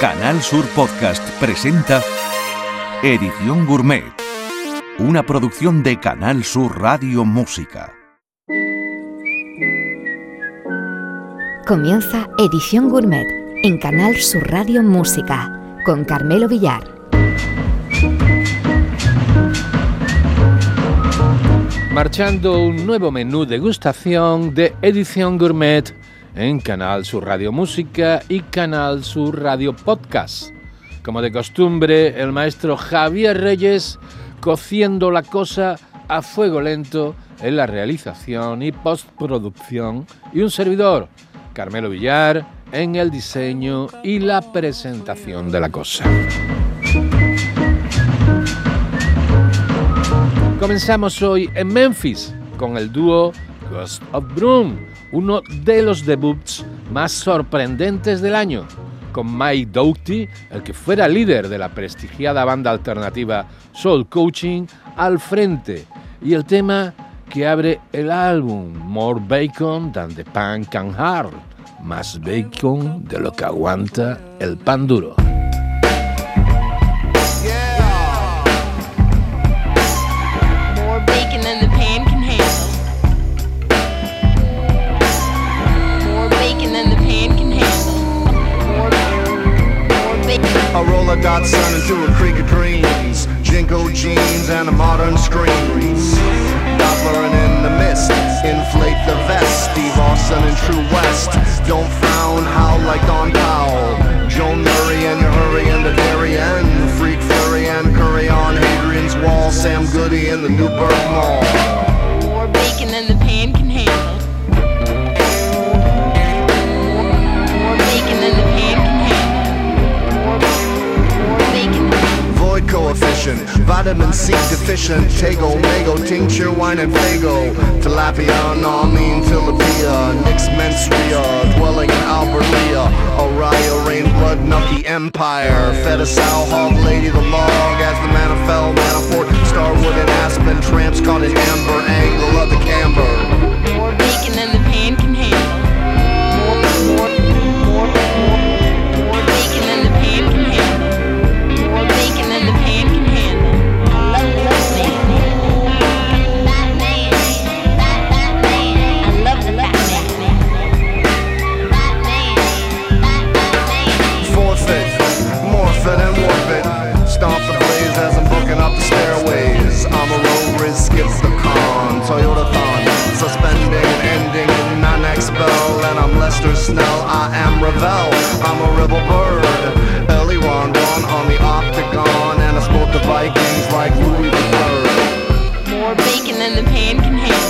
Canal Sur Podcast presenta Edición Gourmet, una producción de Canal Sur Radio Música. Comienza Edición Gourmet en Canal Sur Radio Música con Carmelo Villar. Marchando un nuevo menú degustación de Edición Gourmet en Canal Sur Radio Música y Canal Sur Radio Podcast. Como de costumbre, el maestro Javier Reyes cociendo la cosa a fuego lento en la realización y postproducción y un servidor, Carmelo Villar, en el diseño y la presentación de la cosa. Comenzamos hoy en Memphis con el dúo Ghost of Broom uno de los debuts más sorprendentes del año, con Mike Doughty, el que fuera líder de la prestigiada banda alternativa Soul Coaching, al frente, y el tema que abre el álbum, More Bacon Than the Pan Can Hard, más bacon de lo que aguanta el pan duro. Roller Datsun into a creek of dreams. JNCO jeans and a modern screen. Doppler in the mist. Inflate the vest. Steve Austin and True West. Don't frown, howl like Don Powell. Joan Murray and your hurry and the Darien. Freak Fury and Curry on Hadrian's Wall. Sam Goody in the Newburgh Mall. More bacon than the vitamin C deficient, Tago, Mago, tincture, wine and fago, tilapia, mean tilapia, nix menstria, dwelling in Albertia, Oriah, rain, blood, nucky empire, fed a sow, hog, lady, the log, as the manna fell, manifold, starwood and aspen, tramps caught in amber, angle of the camber. More bacon than the pan. Can Am I'm a rebel bird. Early Ron Ron on the octagon. And I sport the Vikings like Louis the Third. More bacon than the pan can handle.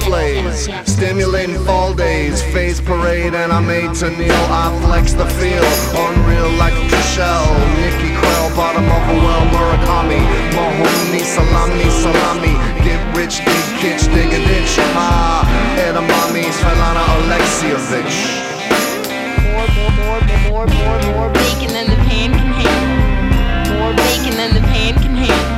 Plays, stimulating fall days, phase parade, and I'm made to kneel. I flex the field, unreal like a shell. Nicky Krell, bottom of a well, Murakami, Mahoney, salami, salami. Get rich, dig kitsch, dig a ditch. Ah, edamame, Svetlana Alexievich. More, more, more, more, more, more bacon than the pan can handle. More bacon than the pan can handle.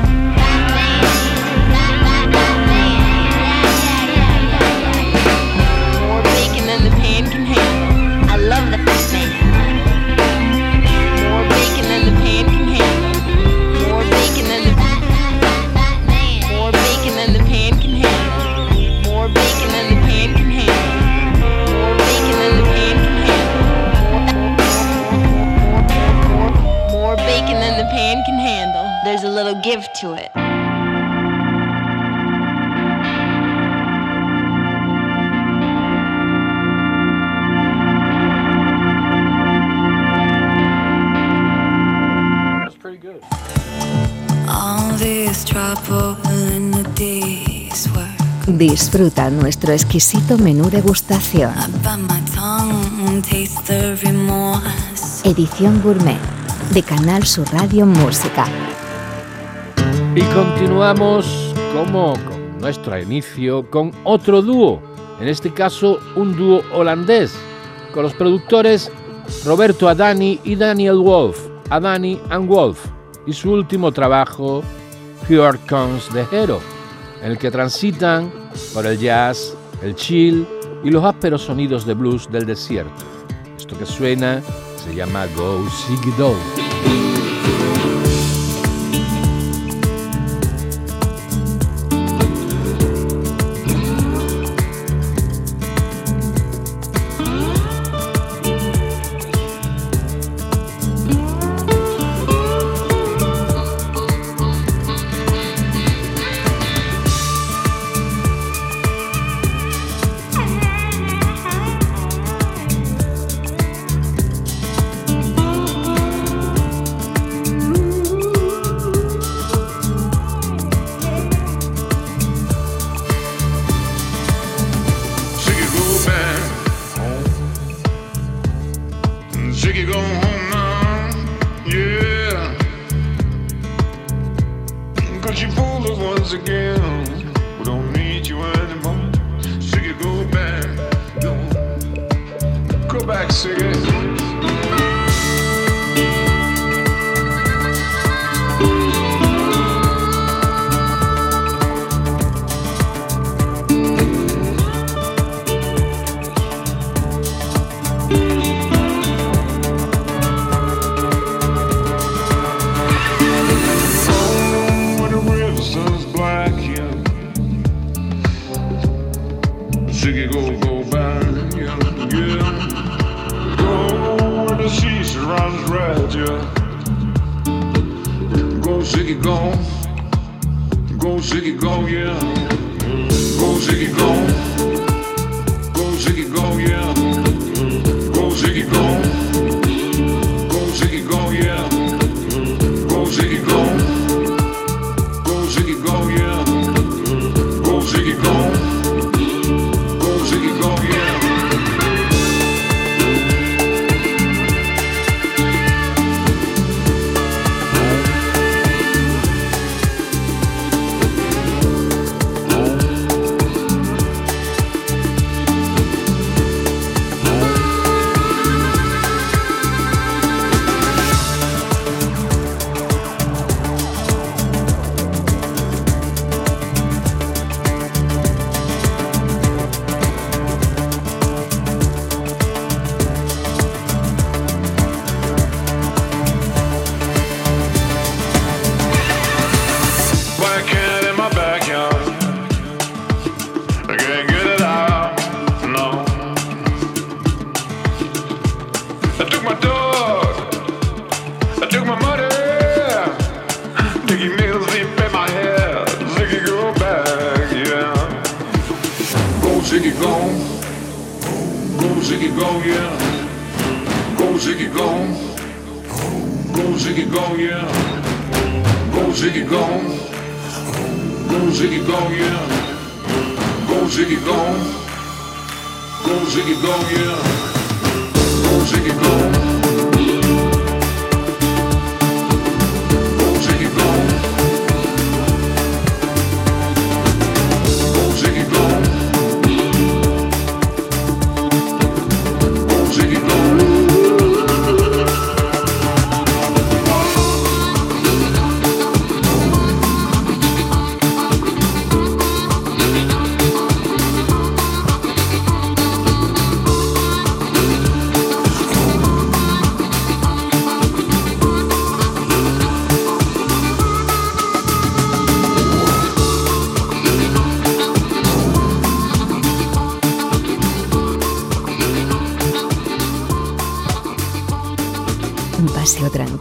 Nuestro exquisito menú degustación. Edición Gourmet de Canal Sur Radio Música. Y continuamos como con nuestro inicio con otro dúo, en este caso un dúo holandés, con los productores Roberto Adani y Daniel Wolf, Adani and Wolf, y su último trabajo, Here Comes the Hero, en el que transitan por el jazz, el chill y los ásperos sonidos de blues del desierto. Esto que suena se llama Go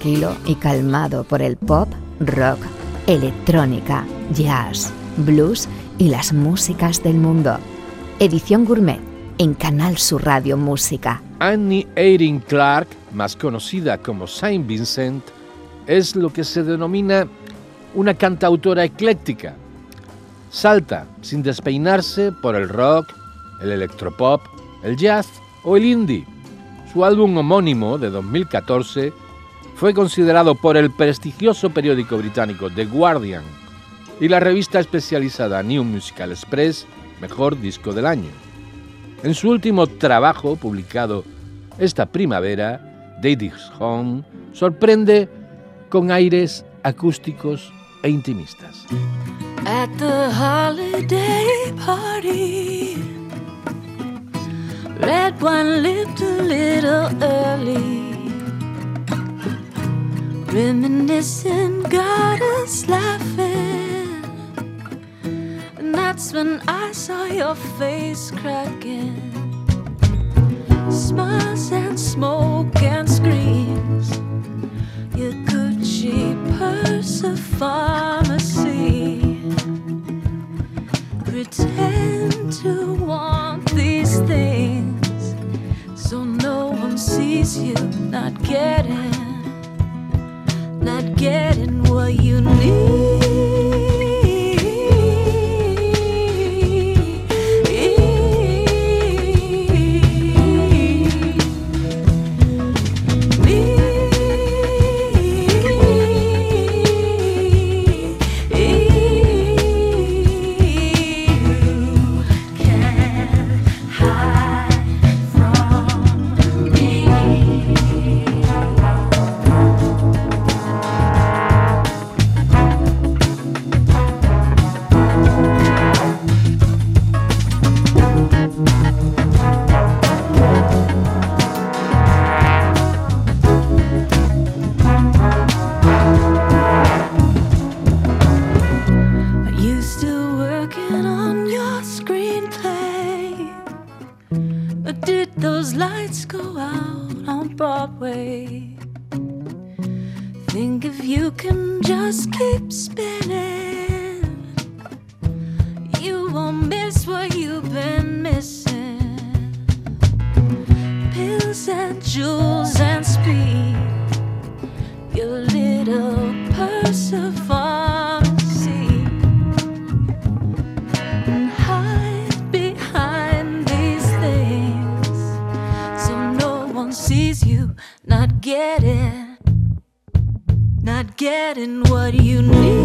Y calmado por el pop, rock, electrónica, jazz, blues y las músicas del mundo. Edición Gourmet en Canal Sur Radio Música. Annie Erin Clark, más conocida como Saint Vincent, es lo que se denomina una cantautora ecléctica. Salta sin despeinarse por el rock, el electropop, el jazz o el indie. Su álbum homónimo de 2014 fue considerado por el prestigioso periódico británico The Guardian y la revista especializada New Musical Express mejor disco del año. En su último trabajo, publicado esta primavera, Daddy's Home sorprende con aires acústicos e intimistas. Reminiscing got us laughing. And that's when I saw your face cracking. Smiles and smoke and screams. Your Gucci purse of pharmacy. Pretend to want these things so no one sees you not getting not getting what you need. Lights go out on Broadway? Think if you can just keep spinning, getting what you need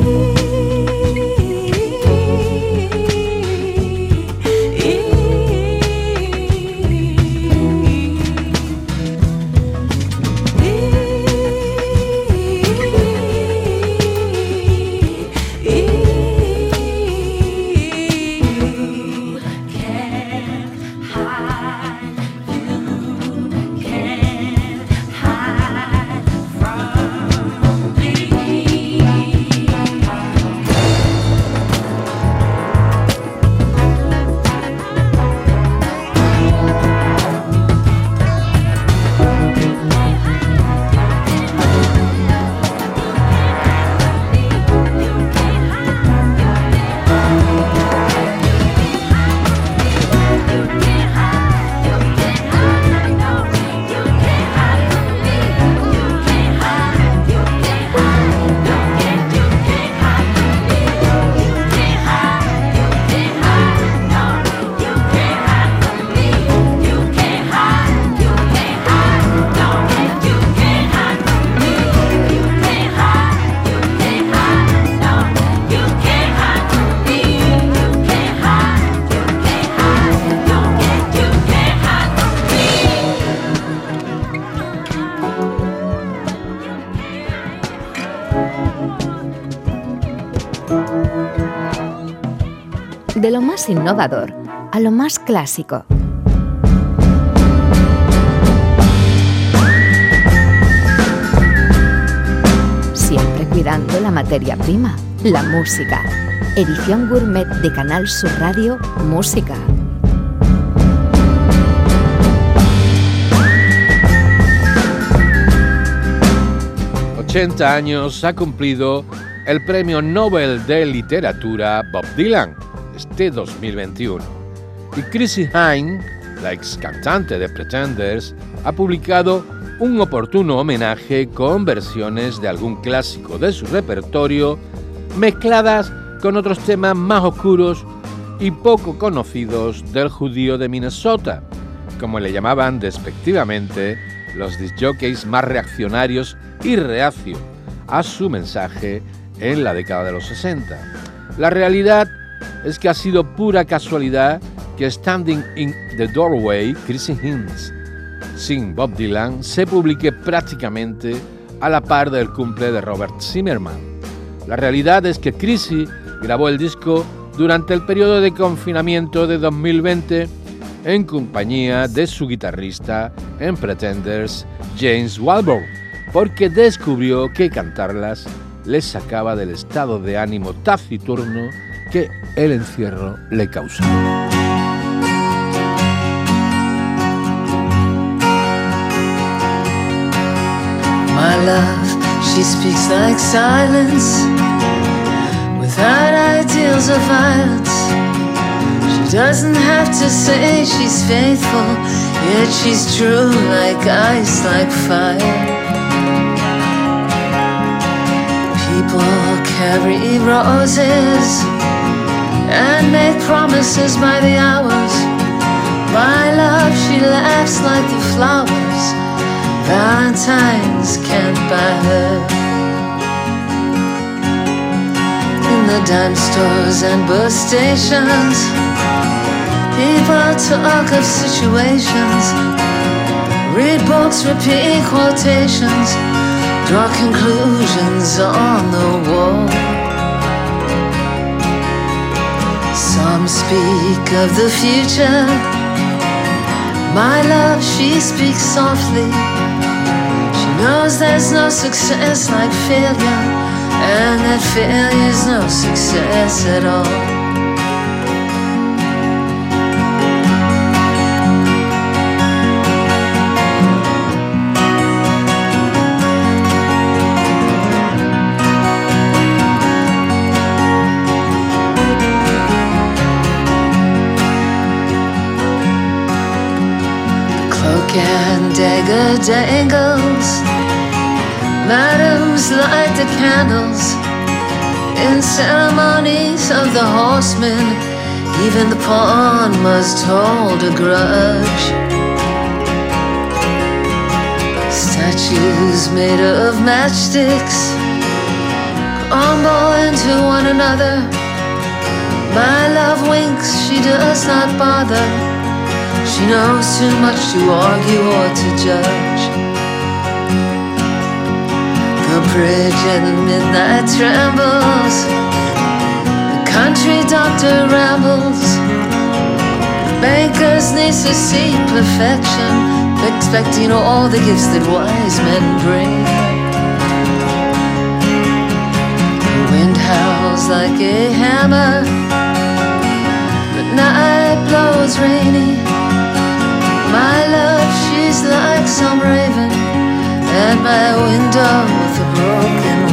innovador a lo más clásico. Siempre cuidando la materia prima, la música. Edición gourmet de Canal Sur Radio Música. ...80 años ha cumplido el Premio Nobel de Literatura Bob Dylan, este 2021. Y Chrissy Hine, la ex cantante de Pretenders, ha publicado un oportuno homenaje con versiones de algún clásico de su repertorio, mezcladas con otros temas más oscuros y poco conocidos del judío de Minnesota, como le llamaban despectivamente los disjockeys más reaccionarios y reacio a su mensaje en la década de los 60. La realidad es que ha sido pura casualidad que Standing in the Doorway, Chrissy Hines, sin Bob Dylan se publique prácticamente a la par del cumple de Robert Zimmerman. La realidad es que Chrissy grabó el disco durante el periodo de confinamiento de 2020 en compañía de su guitarrista en Pretenders, James Walborn, porque descubrió que cantarlas le sacaba del estado de ánimo taciturno que el encierro le causaba. My love, she speaks like silence without ideals of violence. She doesn't have to say she's faithful, yet she's true like ice, like fire. People carry roses and make promises by the hours. My love, she laughs like the flowers. Valentine's can't buy her. In the dime stores and bus stations, people talk of situations, read books, repeat quotations, draw conclusions on the wall. Some speak of the future. My love, she speaks softly. She knows there's no success like failure, and that failure's no success at all. Dagger dangles. Madams light the candles in ceremonies of the horsemen. Even the pawn must hold a grudge. Statues made of matchsticks crumble into one another. My love winks, she does not bother. She knows too much to argue or to judge. The bridge at the midnight trembles. The country doctor rambles. The banker's niece to see perfection, expecting all the gifts that wise men bring. The wind howls like a hammer. The night blows rainy. My love, she's like some raven at my window with a broken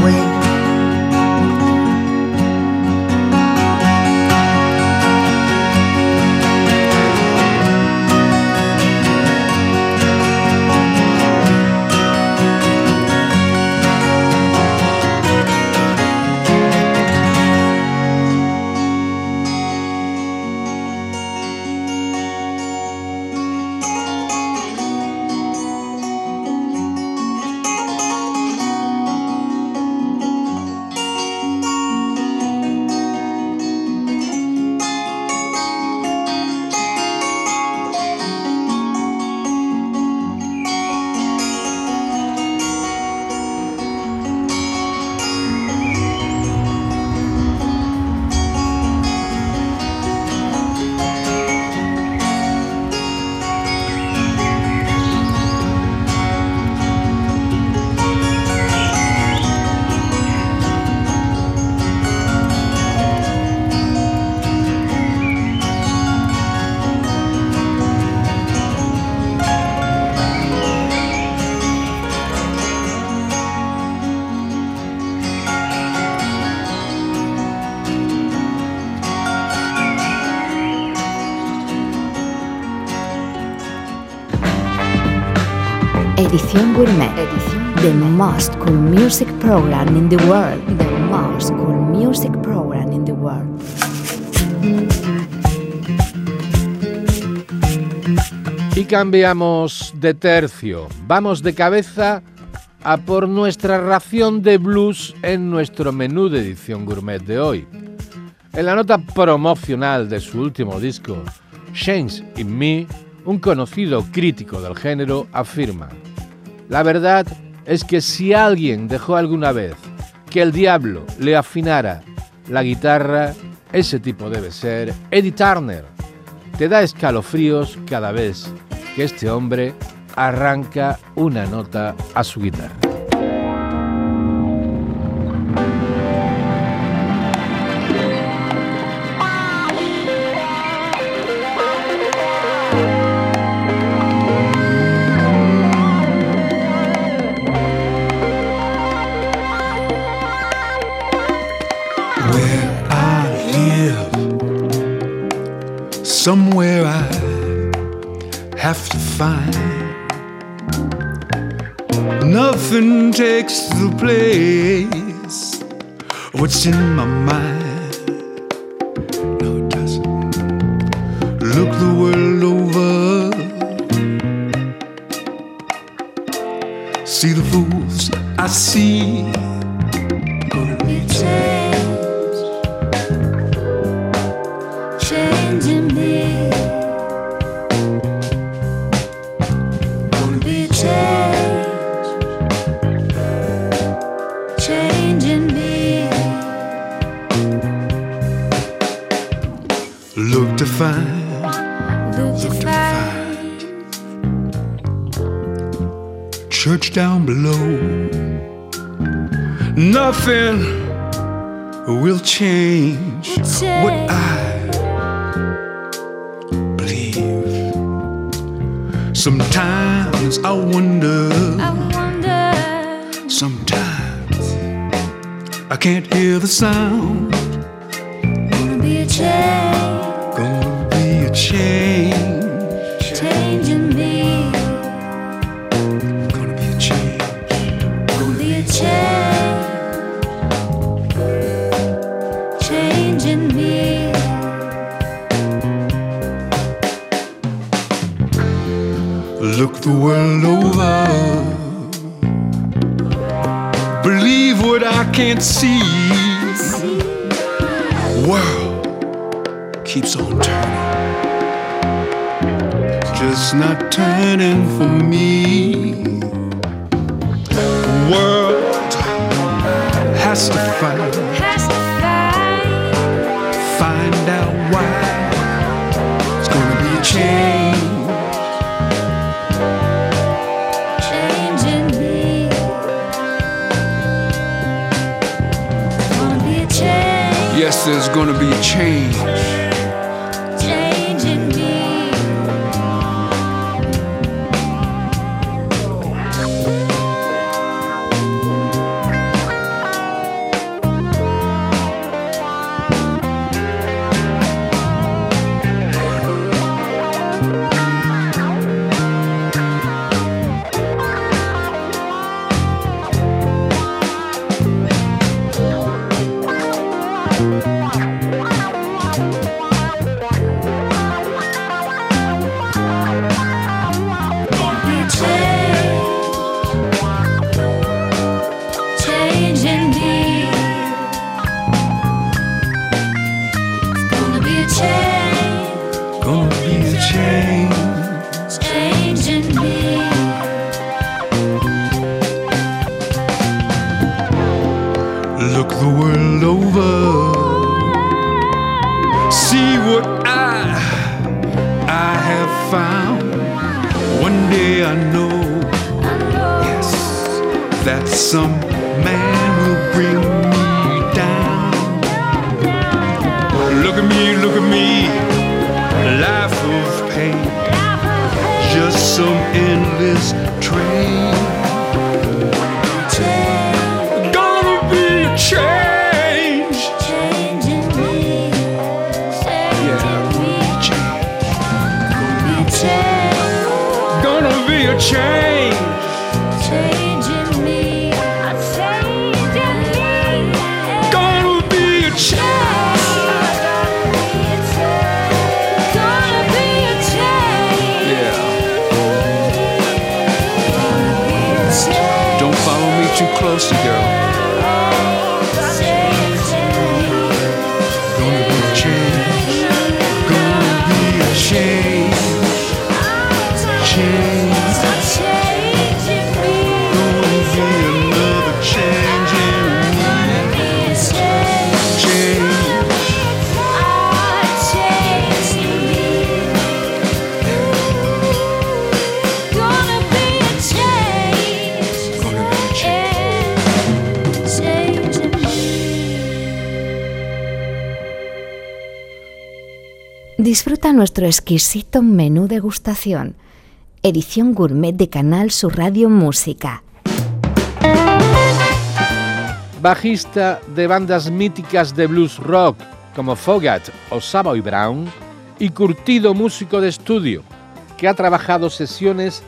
Edición Gourmet. The most cool music program in the world. The most cool music program in the world. Y cambiamos de tercio. Vamos de cabeza a por nuestra ración de blues en nuestro menú de edición gourmet de hoy. En la nota promocional de su último disco, Change in Me, un conocido crítico del género afirma, la verdad es que si alguien dejó alguna vez que el diablo le afinara la guitarra, ese tipo debe ser Eddie Turner. Te da escalofríos cada vez que este hombre arranca una nota a su guitarra. Find. Nothing takes the place. What's in my mind? Changing me. Look to find. Look to find, church down below. Nothing will change what I believe. Sometimes I wonder, I wonder. sometimes I can't hear the sound. Gonna be a change, Gonna be a change, can't see. World keeps on turning. Just not turning for me. World has to find, Has to find, find out why. It's gonna be a change. is going to be changed. Disfruta nuestro exquisito menú degustación. Edición gourmet de Canal Sur Radio Música. Bajista de bandas míticas de blues rock como Fogat o Savoy Brown y curtido músico de estudio que ha trabajado sesiones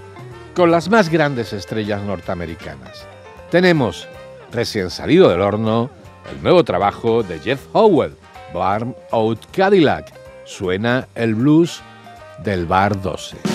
con las más grandes estrellas norteamericanas. Tenemos, recién salido del horno, el nuevo trabajo de Jeff Howell, Barn Out Cadillac, suena el blues del bar 12.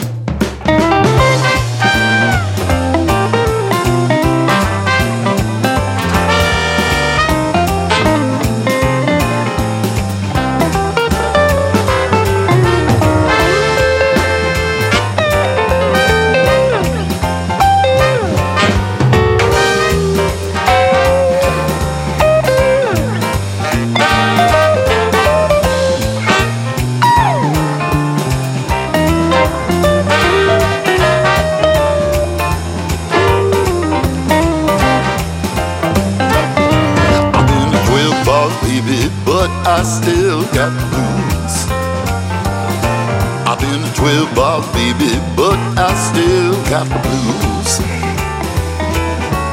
Blues.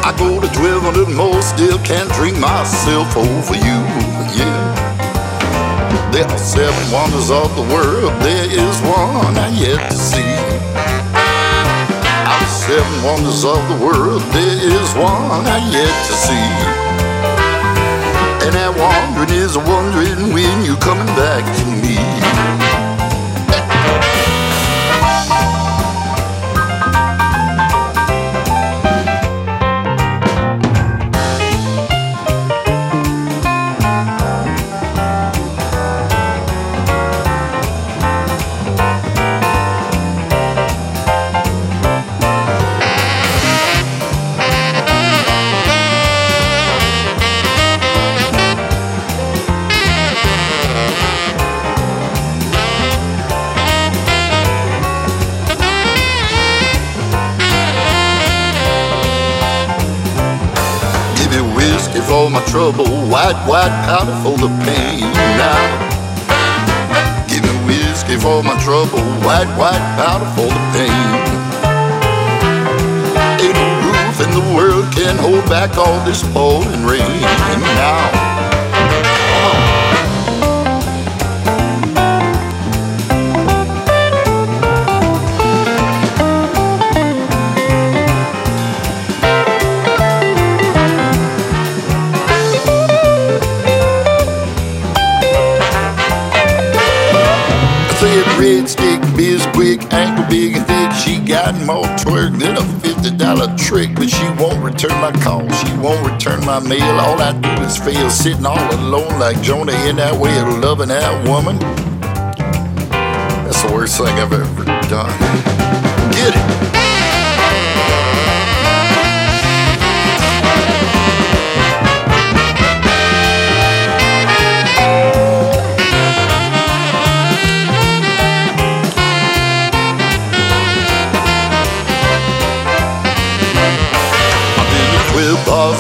I go to 1200 more, still can't drink myself over you, yeah. There are seven wonders of the world, there is one I yet to see. Out of seven wonders of the world, there is one I yet to see. And that wandering is wondering when you're coming back to me. this boat. Return my call. She won't return my mail. All I do is fail, sitting all alone like Jonah in that way of loving that woman. That's the worst thing I've ever done. Get it.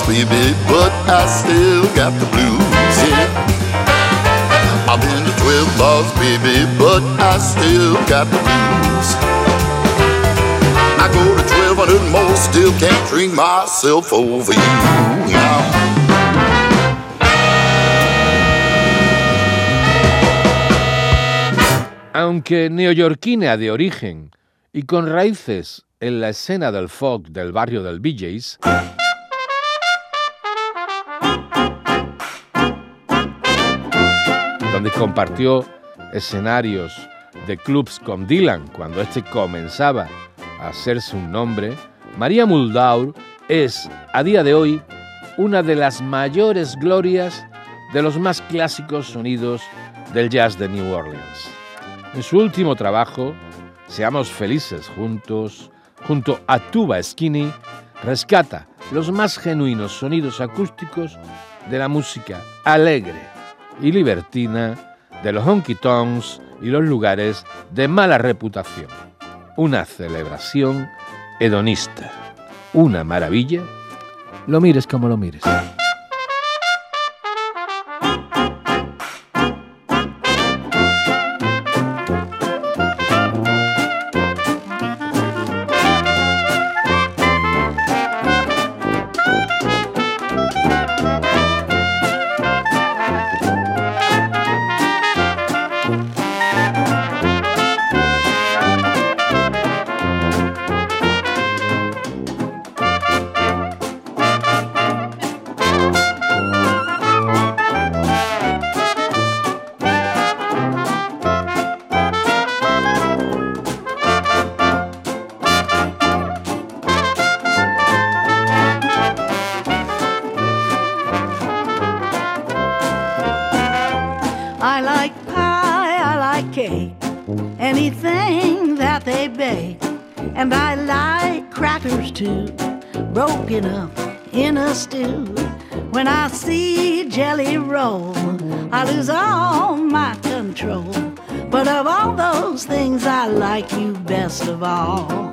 Baby, but I still got the blues, yeah. I've been to 12 bars, baby, but I still got the blues. I go to 1200 more, still can't drink myself over you now. Aunque neoyorquina de origen y con raíces en la escena del folk del barrio del BJ's, donde compartió escenarios de clubs con Dylan cuando este comenzaba a hacerse un nombre, María Muldaur es, a día de hoy, una de las mayores glorias de los más clásicos sonidos del jazz de New Orleans. En su último trabajo, Seamos Felices Juntos, junto a Tuba Skinny, rescata los más genuinos sonidos acústicos de la música alegre y libertina de los honky tonks y los lugares de mala reputación. Una celebración hedonista. Una maravilla. Lo mires como lo mires. Cake, anything that they bake. And I like crackers too, broken up in a stew. When I see jelly roll, I lose all my control. But of all those things, I like you best of all.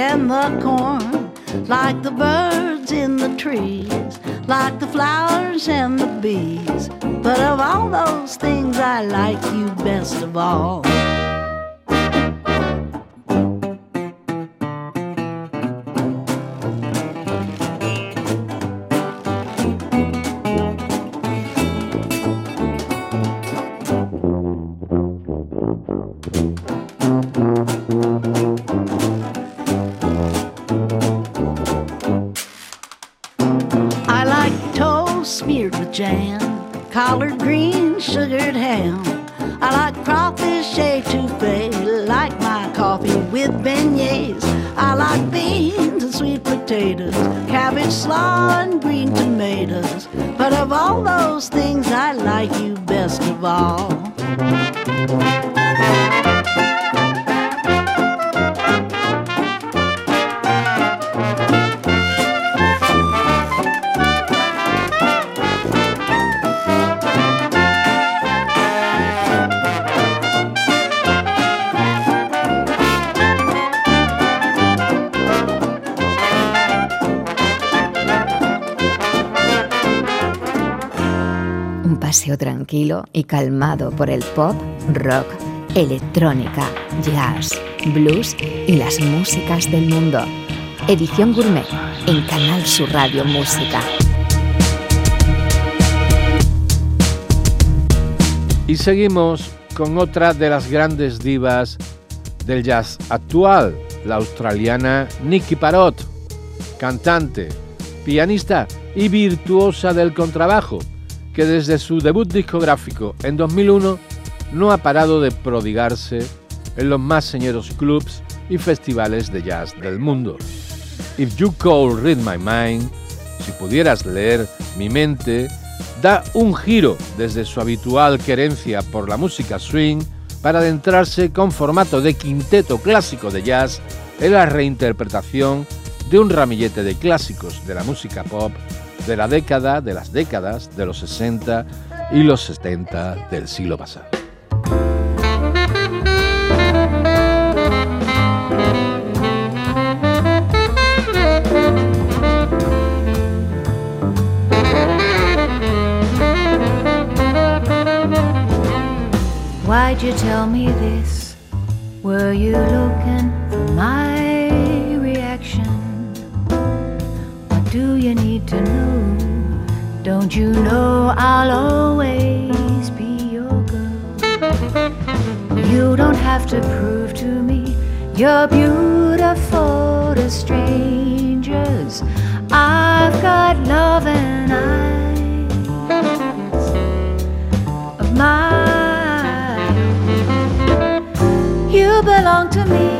And the corn, like the birds in the trees, like the flowers and the bees. But of all those things, I like you best of all. Jam, collard greens, tranquilo y calmado por el pop, rock, electrónica, jazz, blues y las músicas del mundo. Edición Gourmet en Canal Sur Radio Música. Y seguimos con otra de las grandes divas del jazz actual, la australiana Nicky Parrott, cantante, pianista y virtuosa del contrabajo, que desde su debut discográfico en 2001 no ha parado de prodigarse en los más señeros clubs y festivales de jazz del mundo. If You Could Read My Mind, si pudieras leer mi mente, da un giro desde su habitual querencia por la música swing para adentrarse con formato de quinteto clásico de jazz en la reinterpretación de un ramillete de clásicos de la música pop de la década, de las décadas de los 60 y los 70 del siglo pasado. Why'd you tell me this? Were you looking for my reaction? What do you need know? Don't you know I'll always be your girl? You don't have to prove to me you're beautiful to strangers. I've got love and eyes of mine. You belong to me.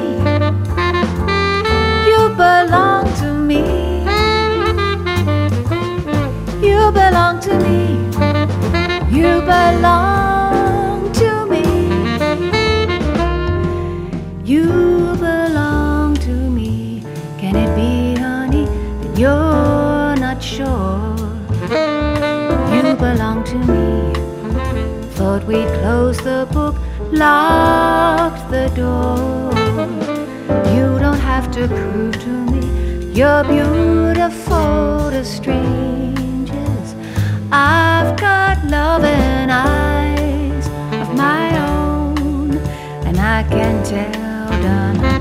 me. You belong to me. You belong to me. Can it be, honey, that you're not sure? You belong to me. Thought we'd close the book, locked the door. You don't have to prove to me you're beautiful to stream. I've got love and eyes of my own, and I can tell, done.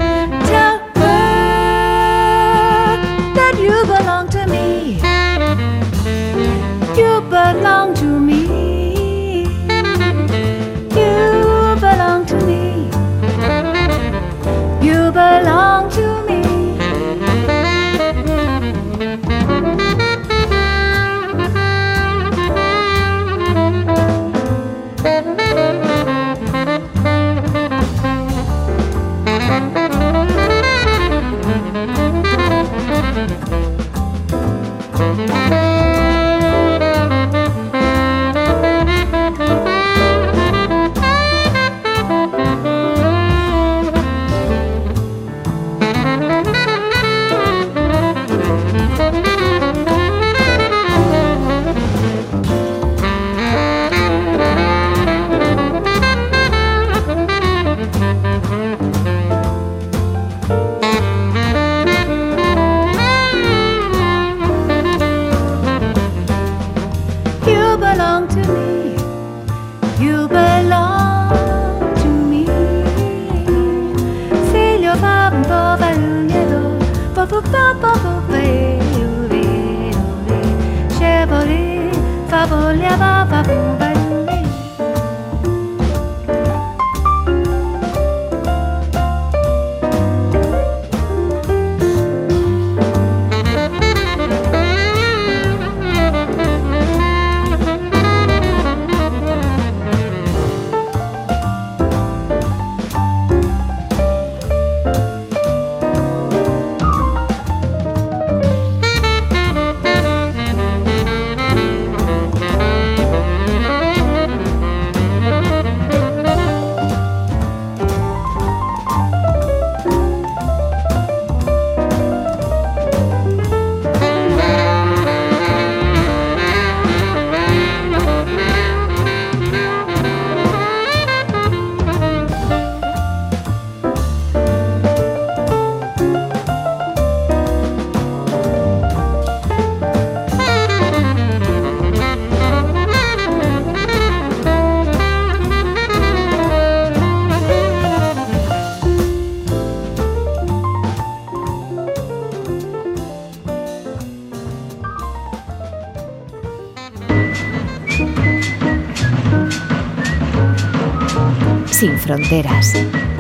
Fronteras,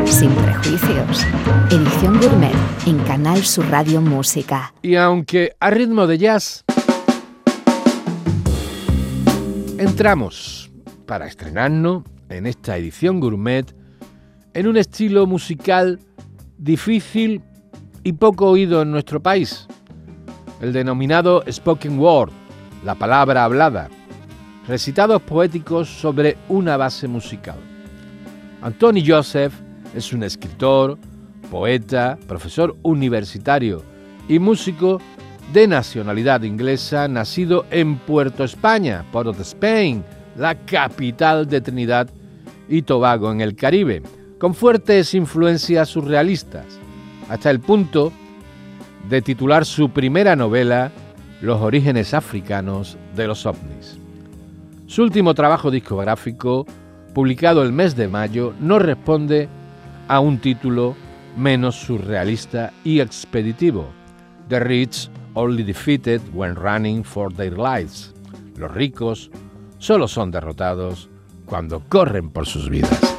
sin prejuicios. Edición Gourmet en Canal Sur Radio Música. Y aunque a ritmo de jazz, entramos para estrenarnos en esta edición gourmet en un estilo musical difícil y poco oído en nuestro país, el denominado spoken word, la palabra hablada, recitados poéticos sobre una base musical. Anthony Joseph es un escritor, poeta, profesor universitario y músico de nacionalidad inglesa, nacido en Puerto España, Port of Spain, la capital de Trinidad y Tobago en el Caribe, con fuertes influencias surrealistas, hasta el punto de titular su primera novela Los orígenes africanos de los ovnis. Su último trabajo discográfico, publicado el mes de mayo, no responde a un título menos surrealista y expeditivo. The rich only defeated when running for their lives. Los ricos solo son derrotados cuando corren por sus vidas.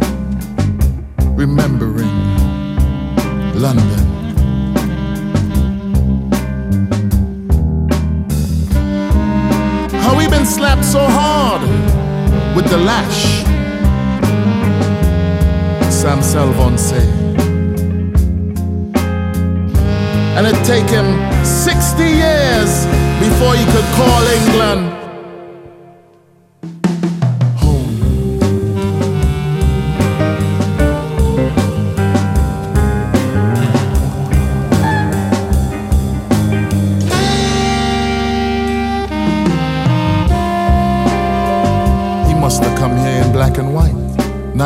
Remembering London. How we been slapped so hard with the lash. Sam Salvon say. And it take him 60 years before he could call England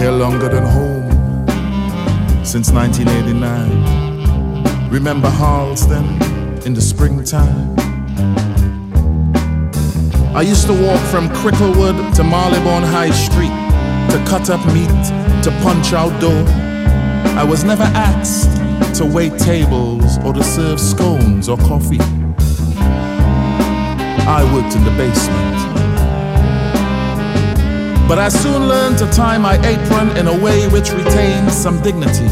here longer than home since 1989. Remember Harlesden in the springtime? I used to walk from Cricklewood to Marylebone High Street to cut up meat, to punch out dough. I was never asked to wait tables or to serve scones or coffee. I worked in the basement. But I soon learned to tie my apron in a way which retains some dignity.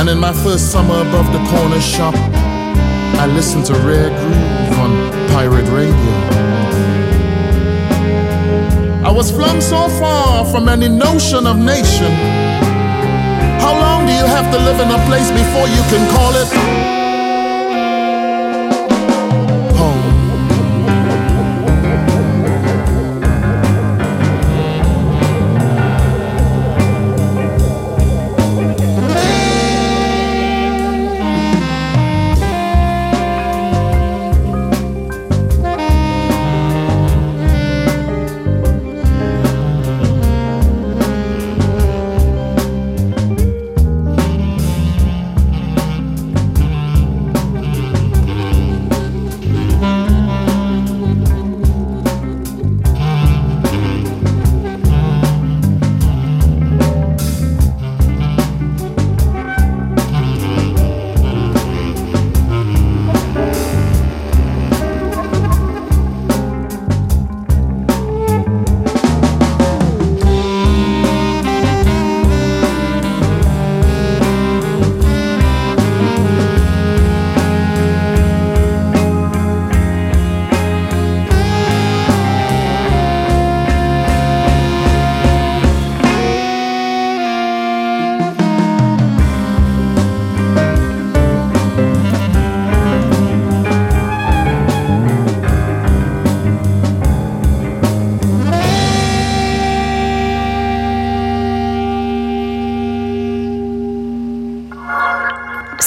And in my first summer above the corner shop, I listened to Rare Groove on pirate radio. I was flung so far from any notion of nation. How long do you have to live in a place before you can call it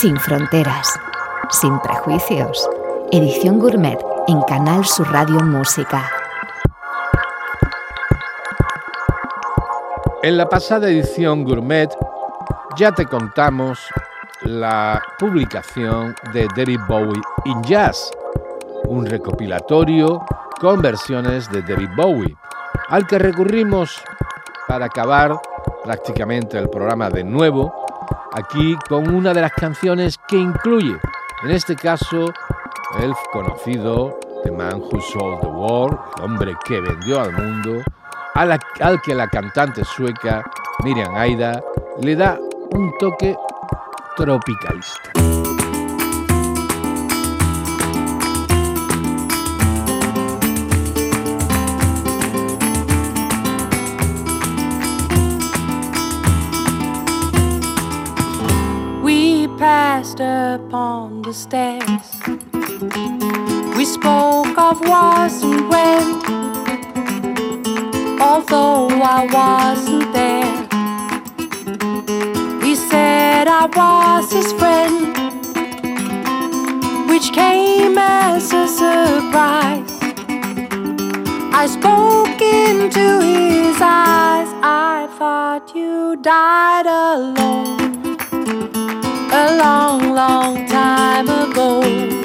Sin fronteras, sin prejuicios. Edición Gourmet en Canal Sur Radio Música. En la pasada edición Gourmet ya te contamos la publicación de David Bowie in Jazz, un recopilatorio con versiones de David Bowie, al que recurrimos para acabar prácticamente el programa de nuevo, aquí con una de las canciones que incluye, en este caso, el conocido The Man Who Sold the World, el hombre que vendió al mundo, al que la cantante sueca Miriam Aida le da un toque tropicalista. Passed upon the stairs. We spoke of was and when, although I wasn't there He said I was his friend, which came as a surprise. I spoke into his eyes. I thought you died alone a long, long time ago.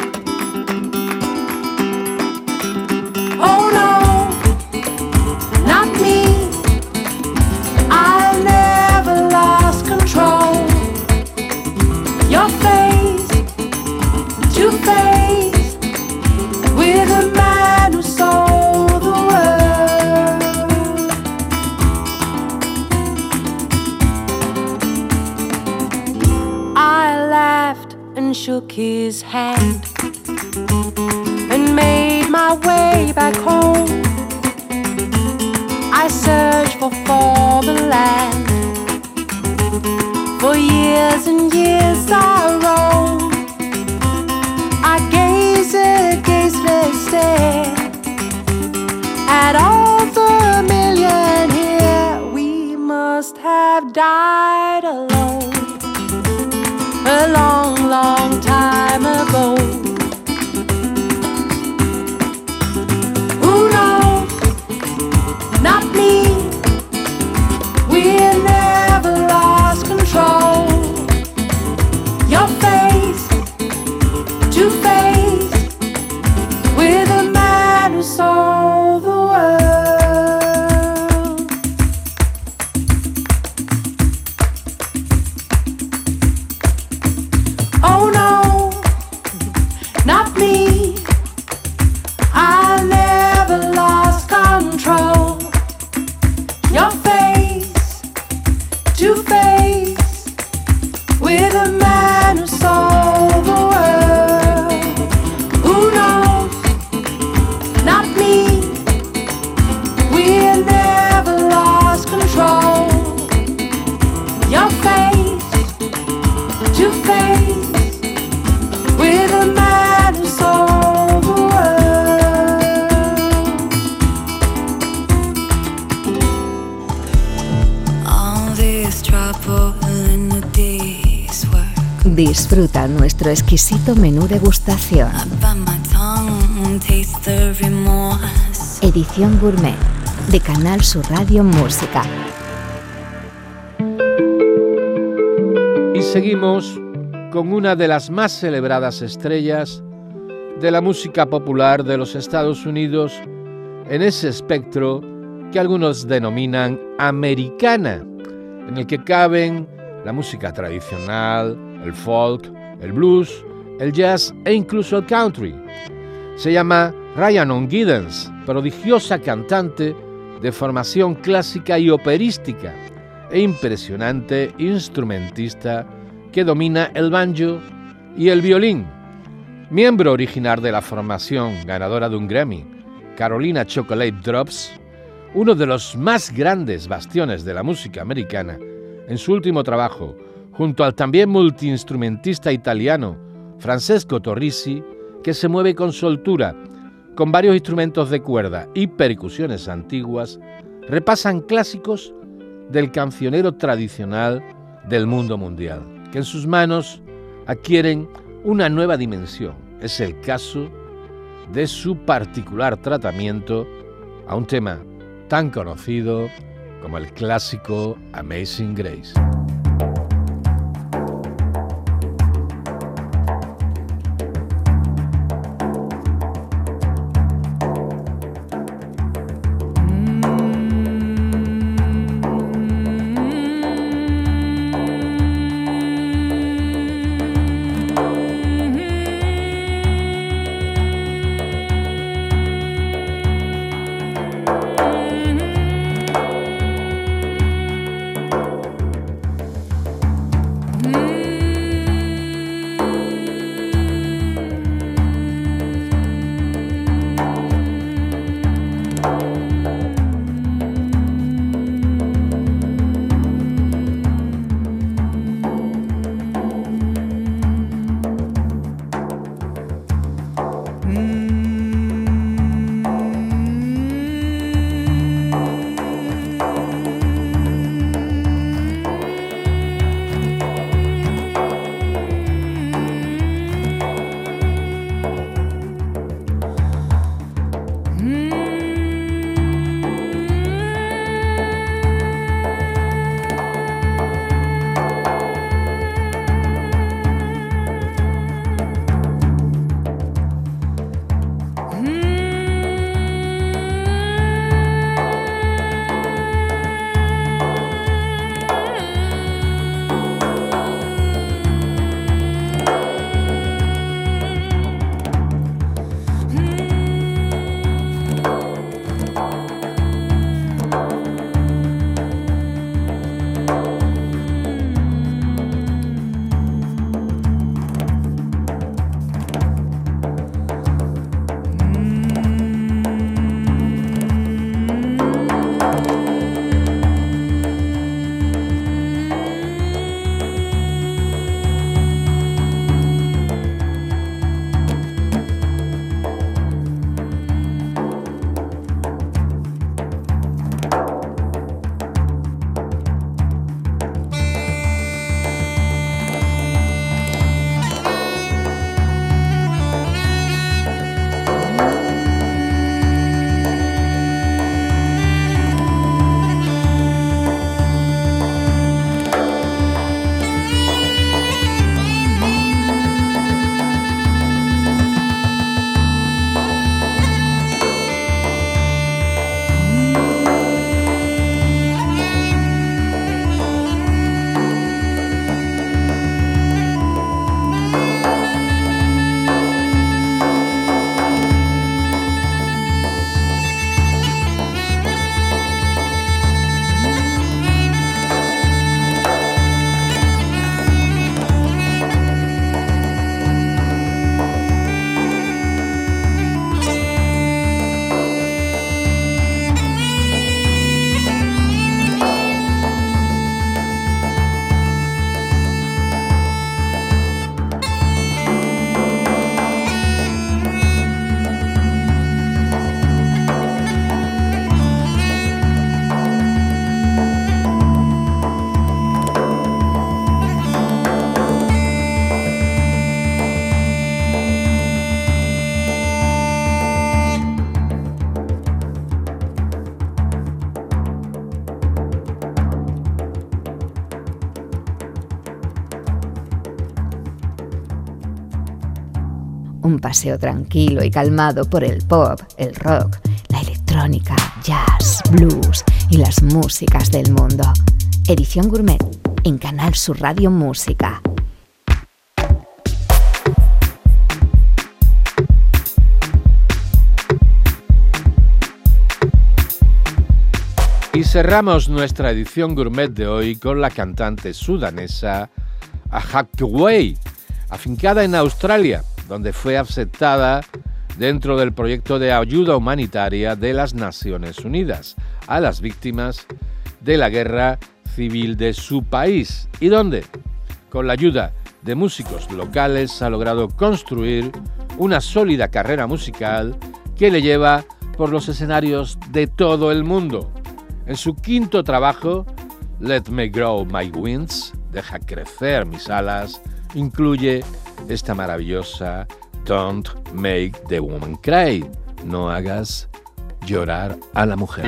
Disfruta nuestro exquisito menú degustación. Edición Gourmet de Canal Sur Radio Música. Y seguimos con una de las más celebradas estrellas de la música popular de los Estados Unidos en ese espectro que algunos denominan americana, en el que caben la música tradicional, el folk, el blues, el jazz e incluso el country. Se llama Ryan Giddens, prodigiosa cantante de formación clásica y operística e impresionante instrumentista que domina el banjo y el violín. Miembro original de la formación ganadora de un Grammy, Carolina Chocolate Drops, uno de los más grandes bastiones de la música americana, en su último trabajo, junto al también multiinstrumentista italiano Francesco Torrisi, que se mueve con soltura, con varios instrumentos de cuerda y percusiones antiguas, repasan clásicos del cancionero tradicional del mundo mundial, que en sus manos adquieren una nueva dimensión. Es el caso de su particular tratamiento a un tema tan conocido como el clásico Amazing Grace. Paseo tranquilo y calmado por el pop, el rock, la electrónica, jazz, blues y las músicas del mundo. Edición Gourmet en Canal Sur Radio Música. Y cerramos nuestra edición gourmet de hoy con la cantante sudanesa Ahak Wei, afincada en Australia, donde fue aceptada dentro del proyecto de ayuda humanitaria de las Naciones Unidas a las víctimas de la guerra civil de su país. ¿Y dónde? Con la ayuda de músicos locales ha logrado construir una sólida carrera musical que le lleva por los escenarios de todo el mundo. En su quinto trabajo, Let Me Grow My Wings, Deja crecer mis alas, incluye esta maravillosa Don't Make the Woman Cry. No hagas llorar a la mujer.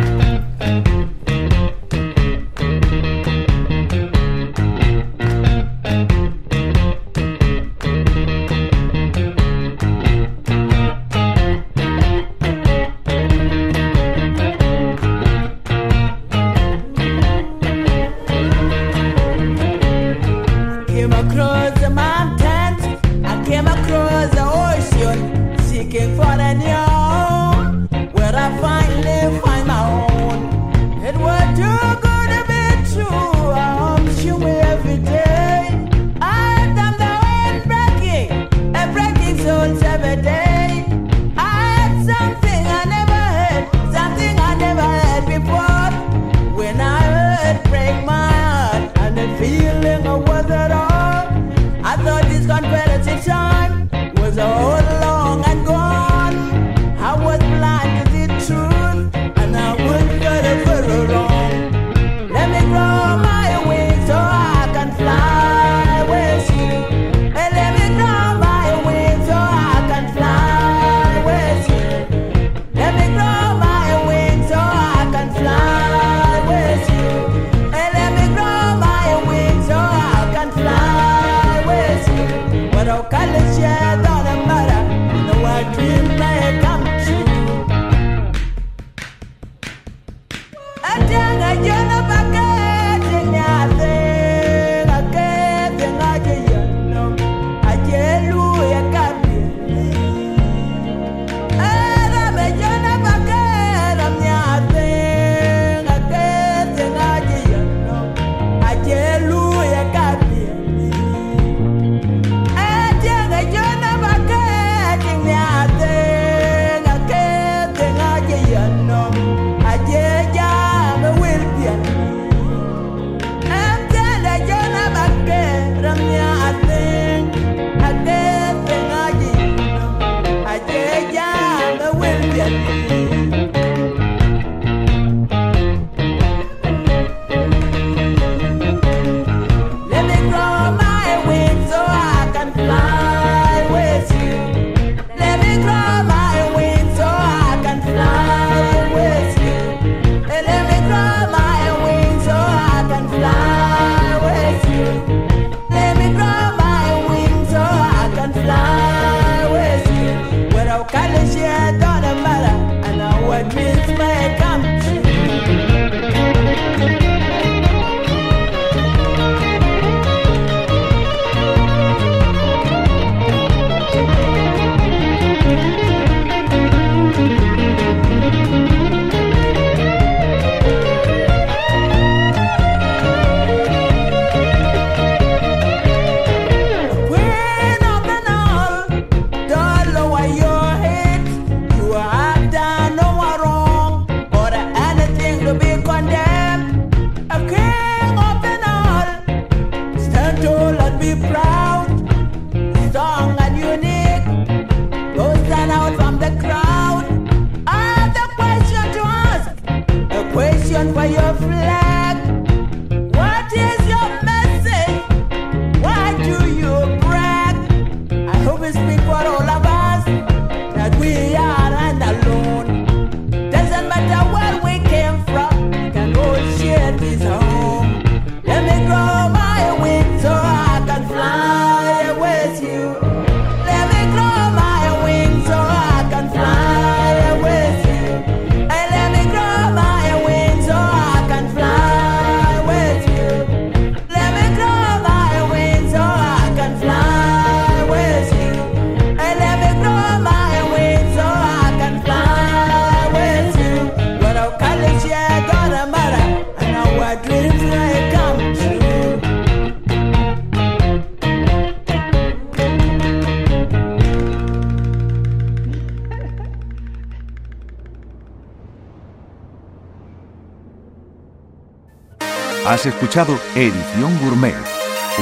Escuchado Edición Gourmet,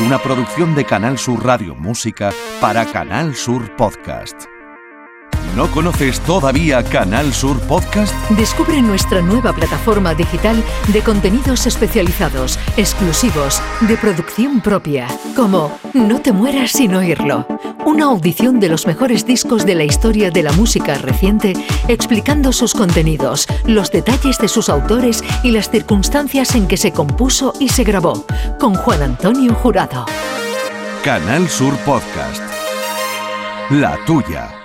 una producción de Canal Sur Radio Música para Canal Sur Podcast. ¿No conoces todavía Canal Sur Podcast? Descubre nuestra nueva plataforma digital de contenidos especializados, exclusivos, de producción propia, como No te mueras sin oírlo, una audición de los mejores discos de la historia de la música reciente, explicando sus contenidos, los detalles de sus autores y las circunstancias en que se compuso y se grabó, con Juan Antonio Jurado. Canal Sur Podcast. La tuya.